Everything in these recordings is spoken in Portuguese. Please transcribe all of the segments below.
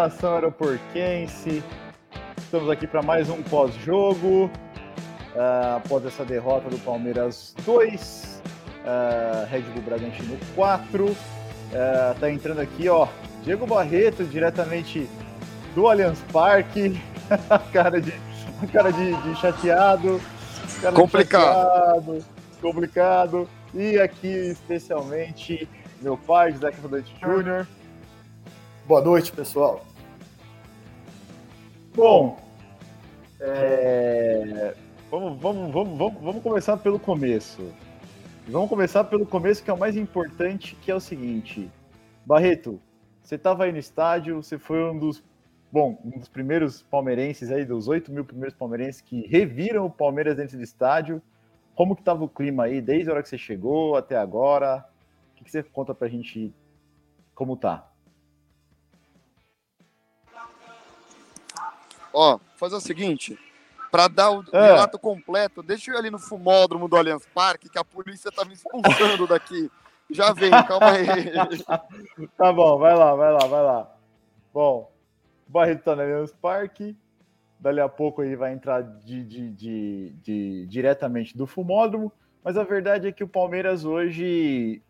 Salve, salve, nação aeroportense! Estamos aqui para mais um pós-jogo. Uh, após essa derrota do Palmeiras 2, uh, Red Bull Bragantino 4. Uh, tá entrando aqui, ó, Diego Barreto, diretamente do Allianz Parque. cara de, cara de, de chateado. Cara complicado. De chateado, complicado. E aqui, especialmente, meu pai, José Rodante Júnior. Boa noite, pessoal. Bom, é... vamos, vamos, vamos, vamos, vamos começar pelo começo. Vamos começar pelo começo, que é o mais importante, que é o seguinte. Barreto, você estava aí no estádio, você foi um dos, bom, um dos primeiros palmeirenses aí, dos 8 mil primeiros palmeirenses que reviram o Palmeiras dentro do estádio. Como que estava o clima aí, desde a hora que você chegou até agora? O que, que você conta pra gente como tá? Ó, fazer o seguinte, para dar o é. relato completo, deixa eu ir ali no fumódromo do Allianz Parque, que a polícia tá me expulsando daqui. Já vem, calma aí. tá bom, vai lá, vai lá, vai lá. Bom, o Barreto tá no Allianz Parque, dali a pouco ele vai entrar de, de, de, de, diretamente do fumódromo, mas a verdade é que o Palmeiras hoje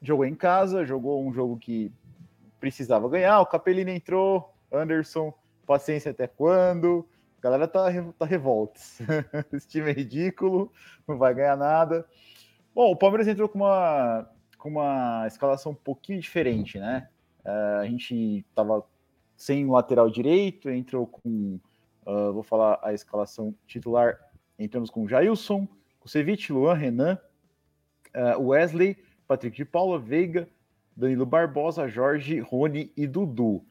jogou em casa, jogou um jogo que precisava ganhar, o Capelino entrou, Anderson paciência até quando? A galera tá, tá revolta. Esse time é ridículo, não vai ganhar nada. Bom, o Palmeiras entrou com uma, com uma escalação um pouquinho diferente, né? Uh, a gente tava sem o lateral direito, entrou com, uh, vou falar a escalação titular, entramos com Jailson, Kusevich, Luan, Renan, uh, Wesley, Patrick de Paula, Veiga, Danilo Barbosa, Jorge, Rony e Dudu.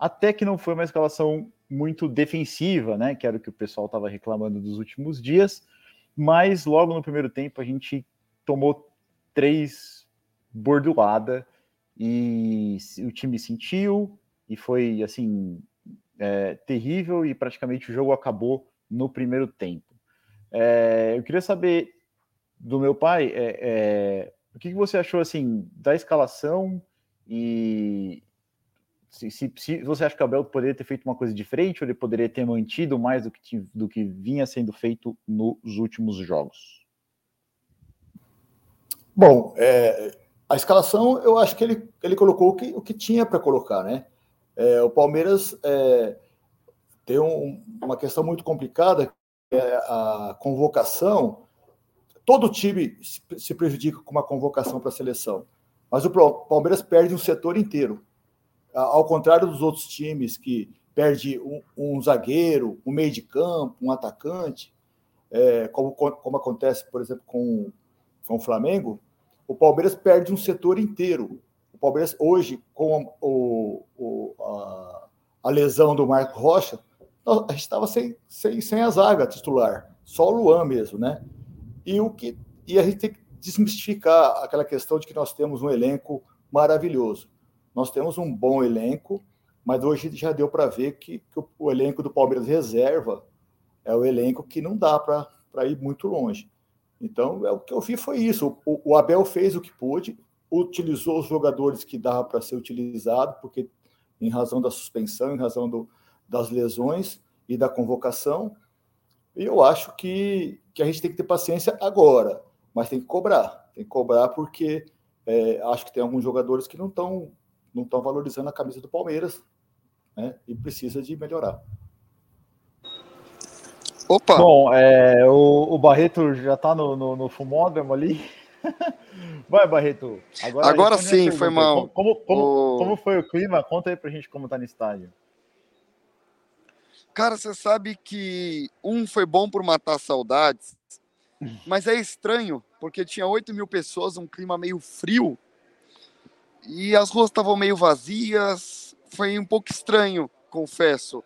Até que não foi uma escalação muito defensiva, né? Que era o que o pessoal estava reclamando dos últimos dias. Mas logo no primeiro tempo a gente tomou três bordoada e o time sentiu e foi assim é, terrível e praticamente o jogo acabou no primeiro tempo. É, eu queria saber do meu pai é, é o que, que você achou assim da escalação e, se, se, se, você acha que o Abel poderia ter feito uma coisa diferente ou ele poderia ter mantido mais do que, do que vinha sendo feito nos últimos jogos? Bom, é, a escalação eu acho que ele, ele colocou o que, o que tinha para colocar, né? É, o Palmeiras é, tem um, uma questão muito complicada, que é a convocação. Todo time se, se prejudica com uma convocação para a seleção, mas o Palmeiras perde um setor inteiro ao contrário dos outros times que perde um, um zagueiro, um meio de campo, um atacante, é, como, como acontece, por exemplo, com, com o Flamengo, o Palmeiras perde um setor inteiro. O Palmeiras, hoje, com o, o, a, a, lesão do Marco Rocha, a gente estava sem, sem, sem a zaga titular, só o Luan mesmo, né? E, o que, e a gente tem que desmistificar aquela questão de que nós temos um elenco maravilhoso. Nós temos um bom elenco, mas hoje já deu para ver que, que o, o, elenco do Palmeiras reserva é o elenco que não dá para ir muito longe. Então, é, o que eu vi foi isso. O, o Abel fez o que pôde, utilizou os jogadores que dava para ser utilizado, porque em razão da suspensão, em razão do, das lesões e da convocação. E eu acho que, que a gente tem que ter paciência agora, mas tem que cobrar. Tem que cobrar porque é, acho que tem alguns jogadores que não estão não estão valorizando a camisa do Palmeiras né? e precisa de melhorar. Opa! Bom, é, o, o Barreto já está no, no, no, fumódromo ali. Vai, Barreto. Agora, Agora sim, foi mal. Como, como, o... como, foi o clima? Conta aí pra gente como tá no estádio. Cara, você sabe que um foi bom por matar saudades, mas é estranho, porque tinha 8 mil pessoas, um clima meio frio, e as ruas estavam meio vazias, foi um pouco estranho, confesso.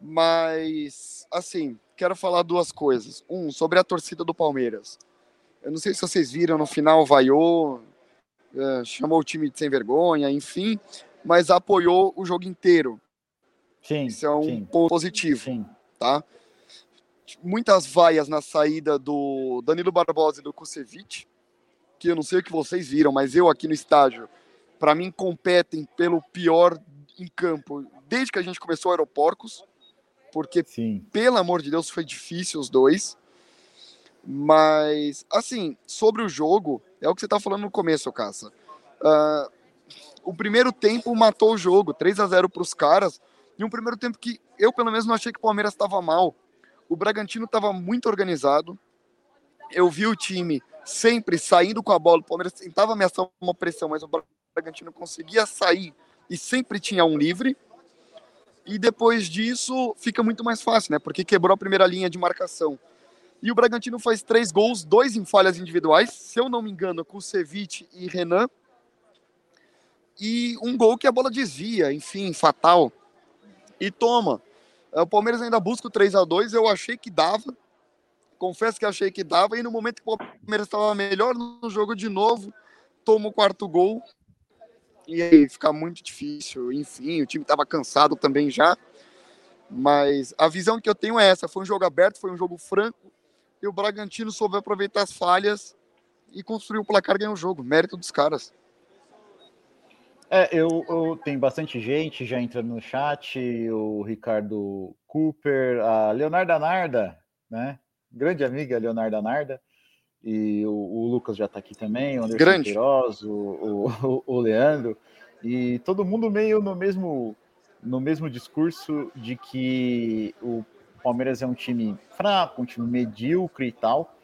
Mas, assim, quero falar duas coisas. Um, sobre a torcida do Palmeiras. Eu não sei se vocês viram, no final vaiou, é, chamou o time de sem vergonha, enfim, mas apoiou o jogo inteiro. Sim. Isso é um sim. ponto positivo, sim. tá? Muitas vaias na saída do Danilo Barbosa e do Kusevich, que eu não sei o que vocês viram, mas eu aqui no estádio para mim, competem pelo pior em campo desde que a gente começou Aeroporcos, porque, Sim. pelo amor de Deus, foi difícil os dois. Mas, assim, sobre o jogo, é o que você tá falando no começo, Caça. Uh, o primeiro tempo matou o jogo, 3 a 0 para os caras, e um primeiro tempo que eu, pelo menos, não achei que o Palmeiras estava mal. O Bragantino estava muito organizado. Eu vi o time sempre saindo com a bola. O Palmeiras tentava ameaçar uma pressão, mas o Bragantino conseguia sair e sempre tinha um livre. E depois disso fica muito mais fácil, né? Porque quebrou a primeira linha de marcação. E o Bragantino faz três gols, dois em falhas individuais, se eu não me engano, com o Ceviche e Renan. E um gol que a bola desvia, enfim, fatal. E toma. O Palmeiras ainda busca o 3 a 2 eu achei que dava. Confesso que achei que dava. E no momento que o Palmeiras estava melhor no jogo de novo, toma o quarto gol. E aí fica muito difícil. Enfim, o time estava cansado também já. Mas a visão que eu tenho é essa: foi um jogo aberto, foi um jogo franco e o Bragantino soube aproveitar as falhas e construiu o placar e ganhou o jogo. Mérito dos caras. É, eu, eu tenho bastante gente já entrando no chat, o Ricardo Cooper, a Leonarda Narda, né? Grande amiga Leonarda Narda, e o, o Lucas já está aqui também, o Anderson Grande. Queiroz, o, o, o Leandro, e todo mundo meio no mesmo, no mesmo discurso de que o Palmeiras é um time fraco, um time medíocre e tal.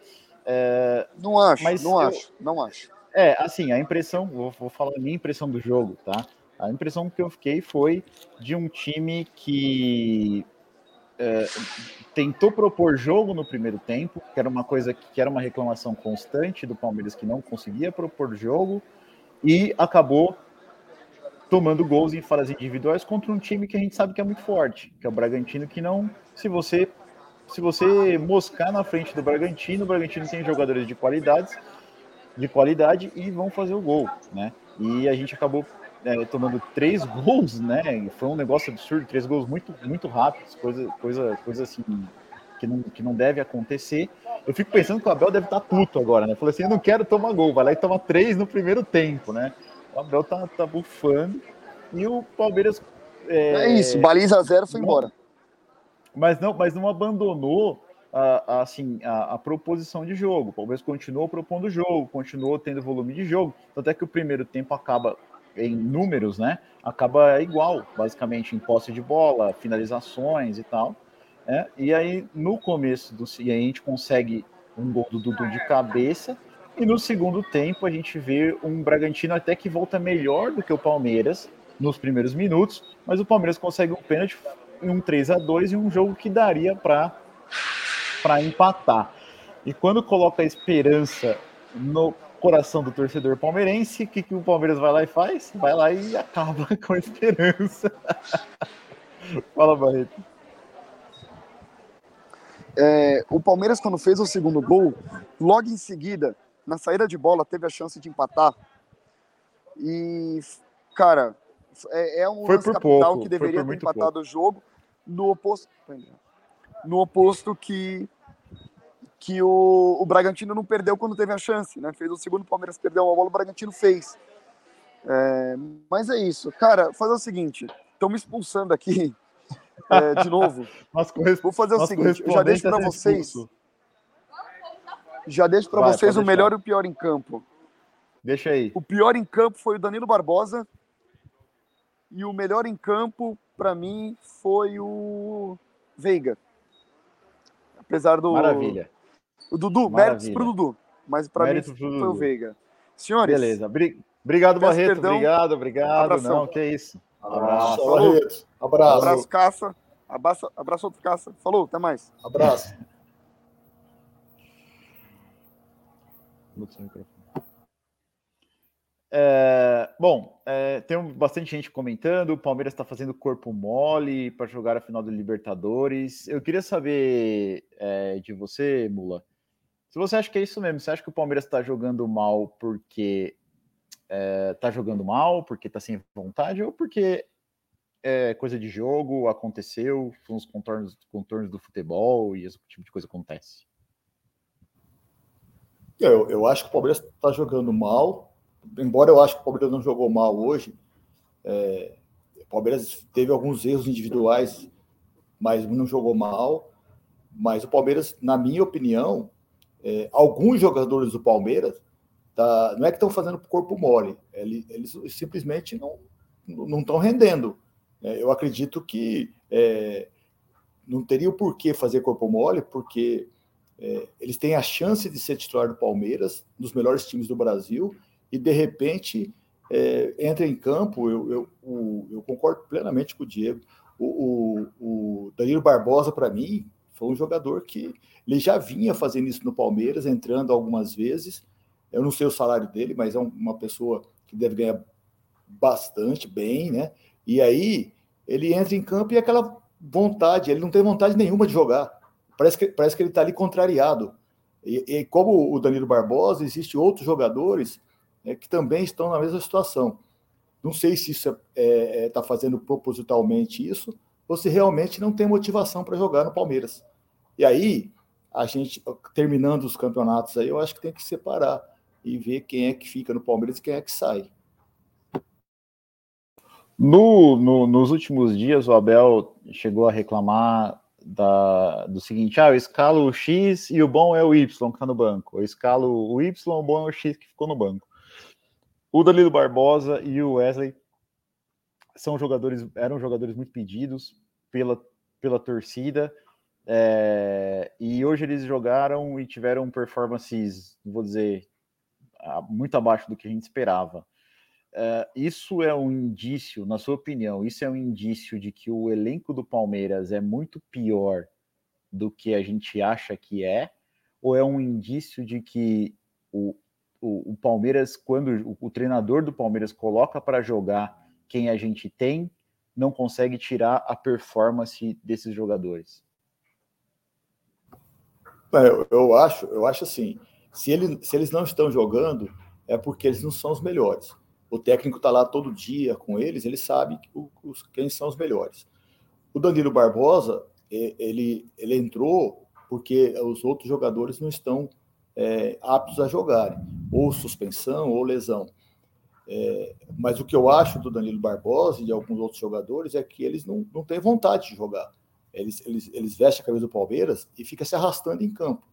É, não acho, mas não eu- acho, não acho. é, assim, a impressão, vou, vou falar a minha impressão do jogo, tá? A impressão que eu fiquei foi de um time que é, tentou propor jogo no primeiro tempo, que era uma coisa que, que era uma reclamação constante do Palmeiras que não conseguia propor jogo e acabou tomando gols em falhas individuais contra um time que a gente sabe que é muito forte, que é o Bragantino, que não, se você se você moscar na frente do Bragantino, o Bragantino tem jogadores de qualidades, de qualidade e vão fazer o gol, né? E a gente acabou é, tomando três gols, né? E foi um negócio absurdo, três gols muito, muito rápidos, coisa, coisa, coisa assim que não, que não deve acontecer. Eu fico pensando que o Abel deve estar puto agora, né? Falou assim, eu não quero tomar gol, vai lá e toma três no primeiro tempo, né? O Abel tá, tá bufando e o Palmeiras É, isso, baliza zero foi não- embora. mas não, mas não abandonou a, a, assim, a, a proposição de jogo. O Palmeiras continuou propondo jogo, continuou tendo volume de jogo. Tanto é que o primeiro tempo acaba em números, né? Acaba igual, basicamente, em posse de bola, finalizações e tal. né? E aí, no começo do e aí a gente consegue um gol do Dudu de cabeça. E no segundo tempo a gente vê um Bragantino até que volta melhor do que o Palmeiras nos primeiros minutos, mas o Palmeiras consegue um pênalti um 3 a 2 e um jogo que daria para empatar. E quando coloca a esperança no coração do torcedor palmeirense, o que, que o Palmeiras vai lá e faz? Vai lá e acaba com a esperança. Fala, Barreto. É, o Palmeiras, quando fez o segundo gol, logo em seguida, na saída de bola, teve a chance de empatar. E, cara, é, é um Foi lance capital pouco, que deveria ter empatado o jogo. No oposto, no oposto que que o, o Bragantino não perdeu quando teve a chance, né? Fez o segundo, o Palmeiras perdeu a bola, o Bragantino fez. É, mas é isso. Cara, fazer o seguinte, estão me expulsando aqui é, de novo. Vou fazer o seguinte, eu já deixo para tá vocês, expulso. já deixo para vocês o melhor e o pior em campo. Deixa aí. O pior em campo foi o Danilo Barbosa e o melhor em campo para mim foi o Veiga. Apesar do Maravilha. O Dudu, Maravilha. méritos pro Dudu, mas para mim foi o Dudu. Veiga. Senhores, Beleza. Bri- Obrigado, Barreto. perdão. Obrigado, obrigado. Abração. Não, que isso. Abraço. Tchau, Barreto. Abraço. abraço Caça, abraço, abraço outro Caça. Falou, até mais. Abraço. É, bom, é, tem bastante gente comentando. O Palmeiras está fazendo corpo mole para jogar a final do Libertadores. Eu queria saber é, de você, Mula, se você acha que é isso mesmo. Você acha que o Palmeiras está jogando mal porque está jogando mal, porque está sem vontade, ou porque é coisa de jogo, aconteceu, são os contornos, contornos do futebol e esse tipo de coisa acontece? Eu, eu acho que o Palmeiras está jogando mal embora eu acho que o Palmeiras não jogou mal hoje, é, o Palmeiras teve alguns erros individuais, mas não jogou mal. Mas o Palmeiras, na minha opinião, é, alguns jogadores do Palmeiras tá, não é que estão fazendo corpo mole, eles, eles simplesmente não estão rendendo. É, eu acredito que é, não teria o porquê fazer corpo mole, porque é, eles têm a chance de ser titular do Palmeiras, dos melhores times do Brasil, e de repente é, entra em campo. Eu, eu, eu, eu, concordo plenamente com o Diego. O, o, o Danilo Barbosa, para mim, foi um jogador que ele já vinha fazendo isso no Palmeiras, entrando algumas vezes. Eu não sei o salário dele, mas é uma pessoa que deve ganhar bastante bem, né? E aí ele entra em campo e aquela vontade, ele não tem vontade nenhuma de jogar. Parece que, parece que ele está ali contrariado. E, e, como o Danilo Barbosa, existem outros jogadores né, que também estão na mesma situação. Não sei se isso está é, é, tá fazendo propositalmente isso ou se realmente não tem motivação para jogar no Palmeiras. E aí, a gente, terminando os campeonatos aí, eu acho que tem que separar e ver quem é que fica no Palmeiras e quem é que sai. No, no, nos últimos dias, o Abel chegou a reclamar da, do seguinte: ah, eu escalo o X e o bom é o Y que está no banco. Eu escalo o Y, o bom é o X que ficou no banco. O Danilo Barbosa e o Wesley são jogadores, eram jogadores muito pedidos pela, pela torcida. É, e hoje eles jogaram e tiveram performances, vou dizer, muito abaixo do que a gente esperava. Uh, isso é um indício, na sua opinião, isso é um indício de que o elenco do Palmeiras é muito pior do que a gente acha que é? Ou é um indício de que o, o, o Palmeiras, quando o, o treinador do Palmeiras coloca para jogar quem a gente tem, não consegue tirar a performance desses jogadores? É, eu, eu acho, eu acho assim, se, ele, se eles não estão jogando, é porque eles não são os melhores o técnico está lá todo dia com eles, ele sabe os, quem são os melhores. O Danilo Barbosa, ele, ele entrou porque os outros jogadores não estão é, aptos a jogarem, ou suspensão ou lesão. É, mas o que eu acho do Danilo Barbosa e de alguns outros jogadores é que eles não, não têm vontade de jogar. Eles, eles, eles vestem a camisa do Palmeiras e fica se arrastando em campo.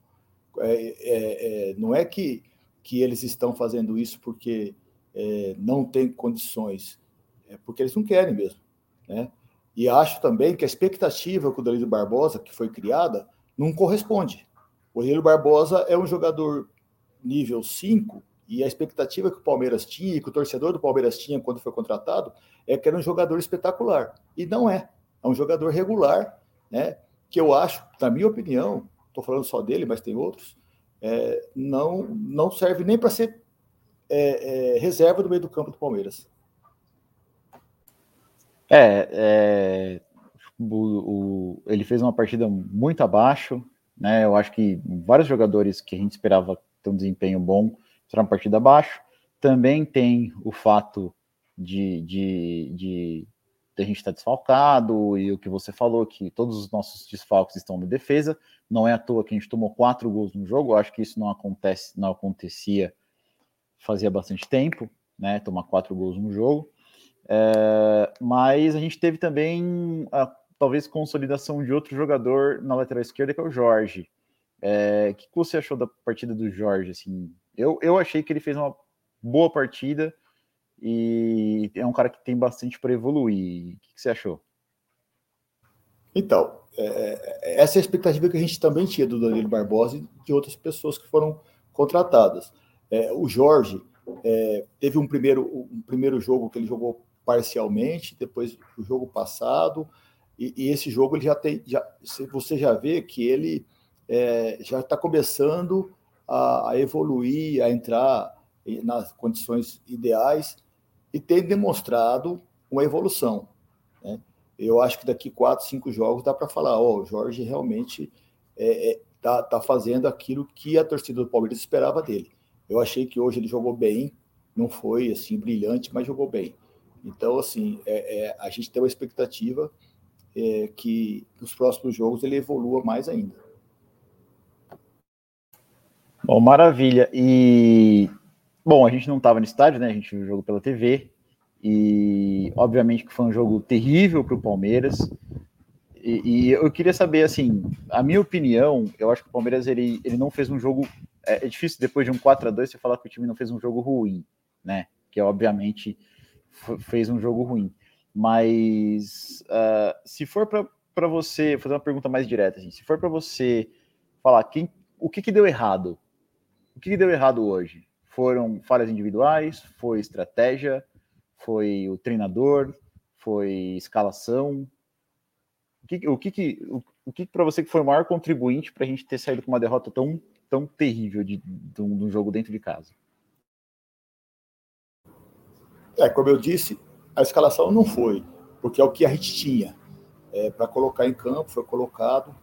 É, é, é não é que, que eles estão fazendo isso porque é, não tem condições, é porque eles não querem mesmo. Né? E acho também que a expectativa com o Danilo Barbosa, que foi criada, não corresponde. O Danilo Barbosa é um jogador nível 5, e a expectativa que o Palmeiras tinha, e que o torcedor do Palmeiras tinha quando foi contratado, é que era um jogador espetacular. E não é. É um jogador regular, né? que eu acho, na minha opinião, estou falando só dele, mas tem outros, é, não, não serve nem para ser é, é, reserva do meio do campo do Palmeiras. É, é o, o, ele fez uma partida muito abaixo, né? Eu acho que vários jogadores que a gente esperava ter um desempenho bom será uma partida abaixo. Também tem o fato de, de, de, de a gente estar desfalcado e o que você falou, que todos os nossos desfalques estão na defesa. Não é à toa que a gente tomou quatro gols no jogo. Eu acho que isso não acontece, não acontecia fazia bastante tempo, né? Tomar quatro gols no jogo. É, mas a gente teve também a talvez consolidação de outro jogador na lateral esquerda, que é o Jorge. É, o que você achou da partida do Jorge? Assim, eu, eu achei que ele fez uma boa partida e é um cara que tem bastante para evoluir. O que, que, você achou? Então, é, é essa é a expectativa que a gente também tinha do Danilo Barbosa e de outras pessoas que foram contratadas. É, o Jorge é, teve um primeiro, um primeiro jogo que ele jogou parcialmente, depois o jogo passado, e, e esse jogo ele já tem, já, você já vê que ele é, já está começando a, a, evoluir, a entrar nas condições ideais e tem demonstrado uma evolução. Né? Eu acho que daqui quatro, cinco jogos dá para falar, ó, oh, o Jorge realmente é, é, tá, tá fazendo aquilo que a torcida do Palmeiras esperava dele. Eu achei que hoje ele jogou bem, não foi assim brilhante, mas jogou bem. Então, assim, é, é, a gente tem uma expectativa é, que nos próximos jogos ele evolua mais ainda. Bom, maravilha. E bom, a gente não estava no estádio, né? A gente viu o jogo pela TV. E obviamente que foi um jogo terrível para o Palmeiras. E, e, eu queria saber, assim, a minha opinião, eu acho que o Palmeiras ele, ele não fez um jogo. É, é difícil depois de um 4 a 2 você falar que o time não fez um jogo ruim, né? Que obviamente fez um jogo ruim. Mas uh, se for para você fazer uma pergunta mais direta, assim, se for para você falar quem, o que, que deu errado, o que, deu errado hoje? Foram falhas individuais? Foi estratégia? Foi o treinador? Foi escalação? O que, o que, que, o, o que para você que foi o maior contribuinte para a gente ter saído com uma derrota tão, tão terrível de, de, um, de um jogo dentro de casa? É, como eu disse, a escalação não foi, porque é o que a gente tinha é, para colocar em campo, foi colocado,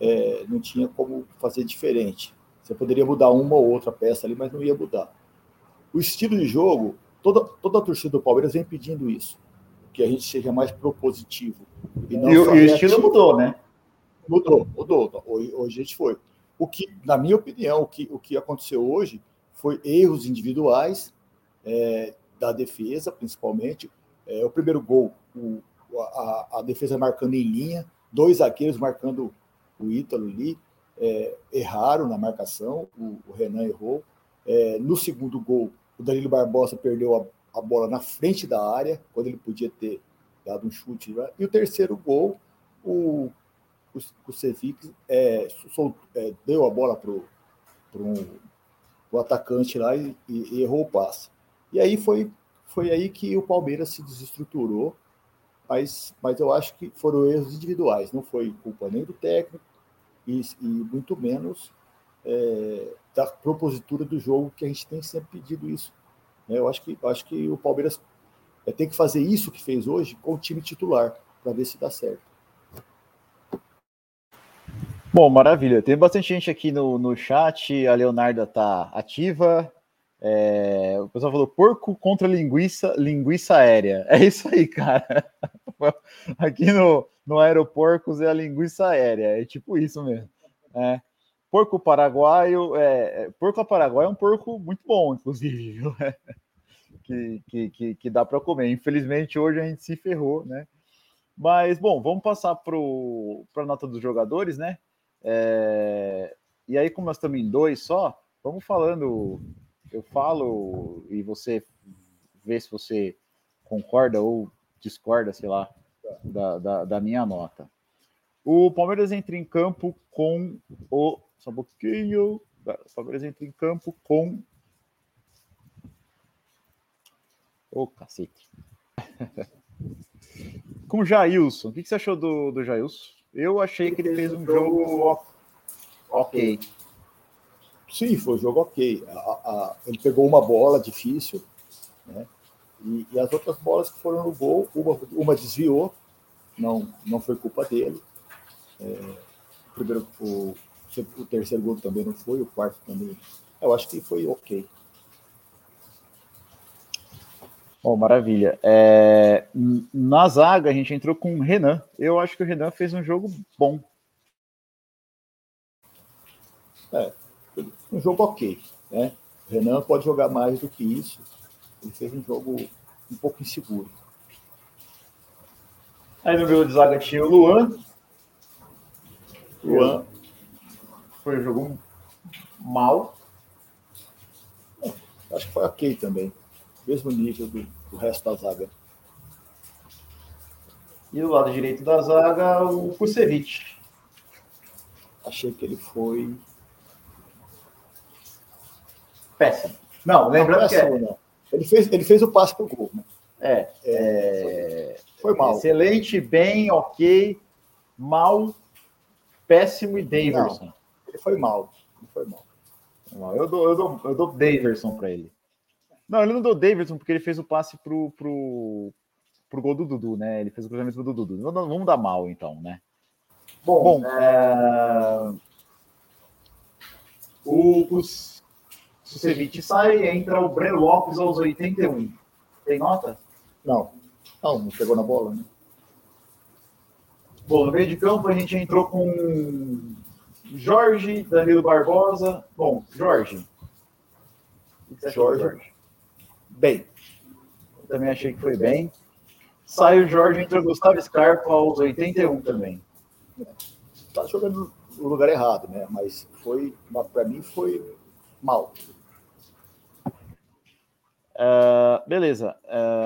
é, não tinha como fazer diferente. Você poderia mudar uma ou outra peça ali, mas não ia mudar. O estilo de jogo, toda, toda a torcida do Palmeiras vem pedindo isso, que a gente seja mais propositivo. E, e, o, e o estilo mudou, né? Mudou, mudou. Hoje, hoje a gente foi. O que, na minha opinião, o que, o que aconteceu hoje foi erros individuais é, da defesa, principalmente. É, o primeiro gol, o, a, a, defesa marcando em linha, dois zagueiros marcando o Ítalo ali, é, erraram na marcação, o, o Renan errou. É, no segundo gol, o Danilo Barbosa perdeu a, a, bola na frente da área, quando ele podia ter dado um chute. Né? E o terceiro gol, o, o, o Cevic é, é, deu a bola para o atacante lá e, e, e errou o passe. E aí foi, foi aí que o Palmeiras se desestruturou, mas, mas eu acho que foram erros individuais, não foi culpa nem do técnico e, e muito menos é, da propositura do jogo, que a gente tem sempre pedido isso. Né? Eu acho que, acho que o Palmeiras é, tem que fazer isso que fez hoje com o time titular, para ver se dá certo. Bom, maravilha. Tem bastante gente aqui no, no chat. A Leonarda está ativa. É, o pessoal falou porco contra linguiça, linguiça aérea. É isso aí, cara. Aqui no, no Aeroporcos é a linguiça aérea. É tipo isso mesmo. É. Porco paraguaio, é, é porco paraguaio é um porco muito bom, inclusive, viu? que, que, que, que dá para comer. Infelizmente, hoje a gente se ferrou, né? Mas, bom, vamos passar para a nota dos jogadores, né? É, e aí, como nós estamos em dois só, vamos falando eu falo e você vê se você concorda ou discorda, sei lá, da, da, da minha nota. O Palmeiras entra em campo com o. Só um pouquinho. O Palmeiras entra em campo com. Ô, oh, cacete. com o Jailson. O que você achou do, do Jailson? Eu achei que ele fez um jogo ok. Sim, foi um jogo ok. A, a, ele pegou uma bola difícil, né? E, e, as outras bolas que foram no gol, uma, uma desviou, não, não foi culpa dele. É, o, primeiro, o, o terceiro gol também não foi, o quarto também. Eu acho que foi ok. Bom, maravilha. É, na zaga, a gente entrou com o Renan. Eu acho que o Renan fez um jogo bom. É, um jogo ok. Né? O Renan pode jogar mais do que isso. Ele fez um jogo um pouco inseguro. Aí no jogo de zaga tinha o Luan. Luan foi um jogo mal. É, acho que foi ok também. Mesmo nível do, do resto da zaga. E do lado direito da zaga, o Kusevich. Achei que ele foi péssimo. Não, lembrando não, que é... não. Ele fez, ele fez o passe pro gol. Né? É, é, foi mal. Excelente, bem, ok, mal, péssimo e Daverson. Não, ele foi mal. Ele foi mal. Eu dou, eu dou, eu dou Daverson para ele. Não, ele não deu Davidson porque ele fez o passe pro, pro, pro gol do Dudu, né? Ele fez o cruzamento do Dudu. Vamos dar mal, então, né? Bom, Bom é... os, o Ceviche sai, entra o Breno Lopes aos 81. Tem nota? Não. Não, não pegou na bola, né? Bom, no meio de campo a gente entrou com Jorge, Danilo Barbosa. Bom, Jorge. Jorge, Jorge, bem. Eu também achei que foi bem. Sai o Jorge, entrou Gustavo Scarpa aos 81 também. Tá jogando no lugar errado, né? Mas foi, para mim, foi mal. Uh, beleza. Uh,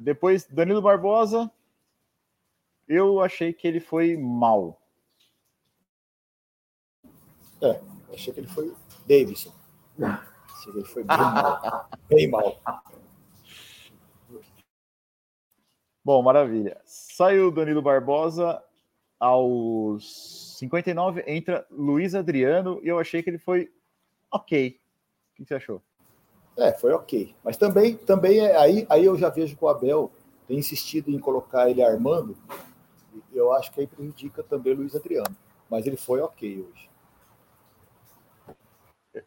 depois, Danilo Barbosa. Eu achei que ele foi mal. É, achei que ele foi Davidson. Achei que ele foi bem mal. Bem mal. Bom, maravilha. Saiu Danilo Barbosa aos 59, entra Luiz Adriano e eu achei que ele foi ok. O que você achou? É, foi ok. Mas também, também é, aí, aí eu já vejo que o Abel tem insistido em colocar ele armando. Eu acho que aí prejudica também o Luiz Adriano. Mas ele foi ok hoje.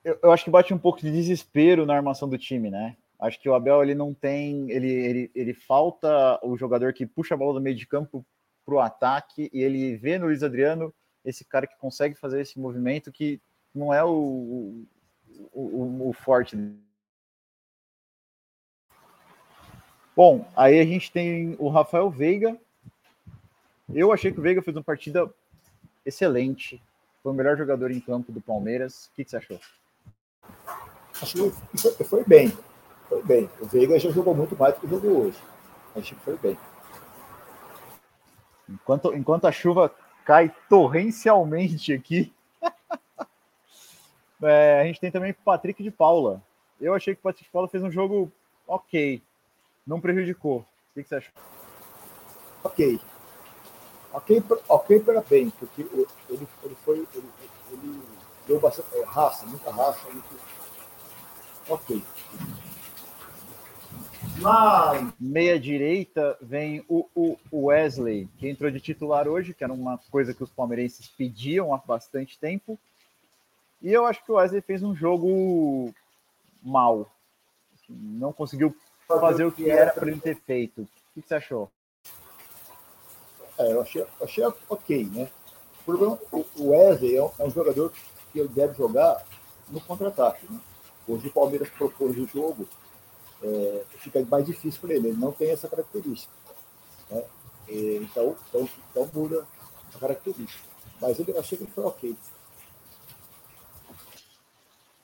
Eu, eu acho que bate um pouco de desespero na armação do time, né? Acho que o Abel ele não tem, ele, ele, ele falta o jogador que puxa a bola do meio de campo para o ataque e ele vê no Luiz Adriano esse cara que consegue fazer esse movimento que não é o, o, o, o forte. Bom, aí a gente tem o Rafael Veiga. Eu achei que o Veiga fez uma partida excelente. Foi o melhor jogador em campo do Palmeiras. O que, que você achou? Acho que foi, foi bem foi bem. O Veiga já jogou muito mais do que jogou hoje. Acho que foi bem. Enquanto, enquanto a chuva cai torrencialmente aqui, é, a gente tem também o Patrick de Paula. Eu achei que o Patrick de Paula fez um jogo ok. Não prejudicou. O que, você achou? Ok. Ok, ok para bem, porque ele, ele foi. Ele, ele deu bastante raça, muita raça. Muito... Ok. Na meia direita vem o, o, Wesley, que entrou de titular hoje, que era uma coisa que os palmeirenses pediam há bastante tempo. E eu acho que o Wesley fez um jogo mal. Não conseguiu fazer o que era para ele ter feito. O que você achou? É, eu achei, achei ok, né? O, problema, o Wesley é um, é um jogador que ele deve jogar no contra-ataque. Né? Hoje o Palmeiras propôs o jogo é, fica mais difícil para ele. Ele não tem essa característica. Né? E, então, então, então muda a característica. Mas ele, eu achei que ele foi ok.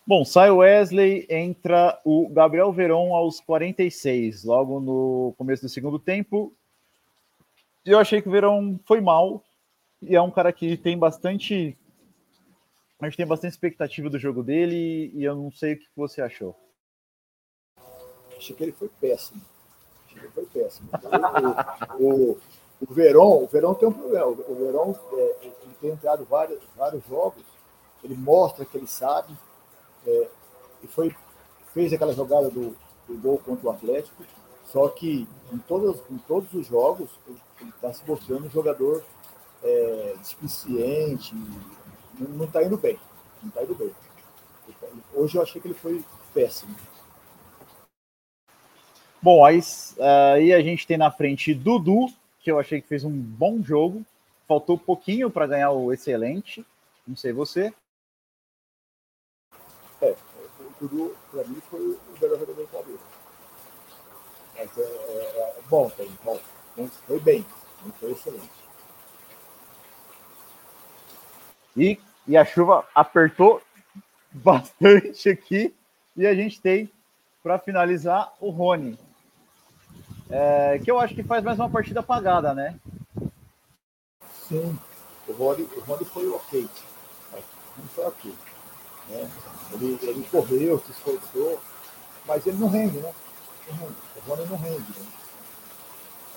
Bom, sai o Wesley, entra o Gabriel Veron aos 46, logo no começo do segundo tempo. Eu achei que o Verão foi mal, e é um cara que tem bastante. A gente tem bastante expectativa do jogo dele, e eu não sei o que você achou. Achei que ele foi péssimo. Achei que ele foi péssimo. O, o, o, Verón, o Verón tem um problema. O Verón é, ele tem entrado vários, vários jogos, ele mostra que ele sabe, é, e foi, fez aquela jogada do, do gol contra o Atlético, só que em todos, em todos os jogos ele está se mostrando um jogador é, não está indo bem. Não está indo bem. Hoje eu achei que ele foi péssimo. Bom, aí, aí a gente tem na frente Dudu, que eu achei que fez um bom jogo. Faltou pouquinho para ganhar o excelente. Não sei você. É, para mim, foi o melhor jogador do Palmeiras. Mas é, é, é bom, tem, bom. Foi bem, foi excelente. E, e a chuva apertou bastante aqui. E a gente tem, para finalizar, o Rony. É, que eu acho que faz mais uma partida apagada, né? Sim, o Rony, o Rony foi ok. Não foi ok. Né? Ele, ele correu, se esforçou, mas ele não rende, né? O Rony não rende. Né?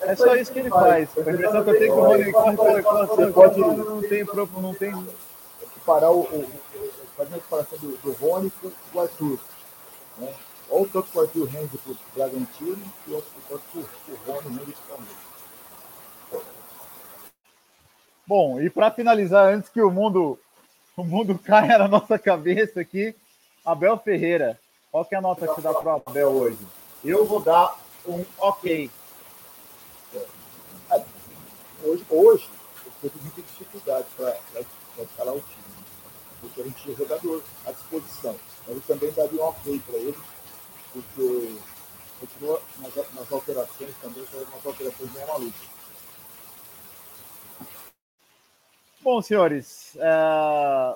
É só isso que ele faz. A impressão que eu tenho que o Rony corre, corre, corre, pode, não tem próprio, não tem. Parar o, o, fazer a comparação do, do Rony com o Arthur. Né? ou tanto o Arthur rende para o Bragantino, e outro tanto o Rony rende para o Bom, e para finalizar, antes que o mundo, o mundo caia na nossa cabeça aqui, Abel Ferreira, qual que é a nota que você dá para o Abel hoje? Eu vou dar um ok. Hoje, hoje eu tive muita dificuldade para escalar o time, porque a gente tinha jogador à disposição mas eu também daria um ok para ele, porque continua nas, nas alterações também, são umas alterações bem malucas. Bom, senhores, é...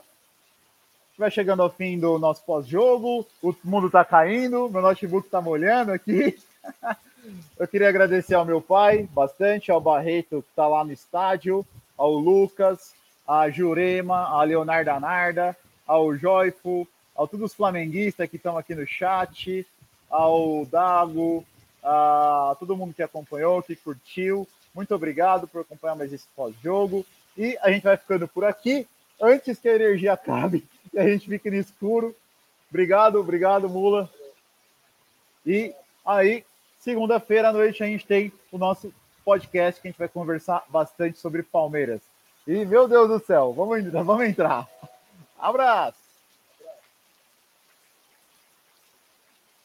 vai chegando ao fim do nosso pós-jogo, o mundo está caindo, meu notebook está molhando aqui. Eu queria agradecer ao meu pai bastante, ao Barreto que está lá no estádio, ao Lucas, a Jurema, a Leonardo Narda, ao Joyful, a todos os flamenguistas que estão aqui no chat, ao Dago, a todo mundo que acompanhou, que curtiu. Muito obrigado por acompanhar mais esse pós-jogo. E a gente vai ficando por aqui antes que a energia acabe e a gente fique no escuro. Obrigado, obrigado, Mula. E aí, segunda-feira à noite, a gente tem o nosso podcast que a gente vai conversar bastante sobre Palmeiras. E, meu Deus do céu, vamos, vamos entrar. Abraço!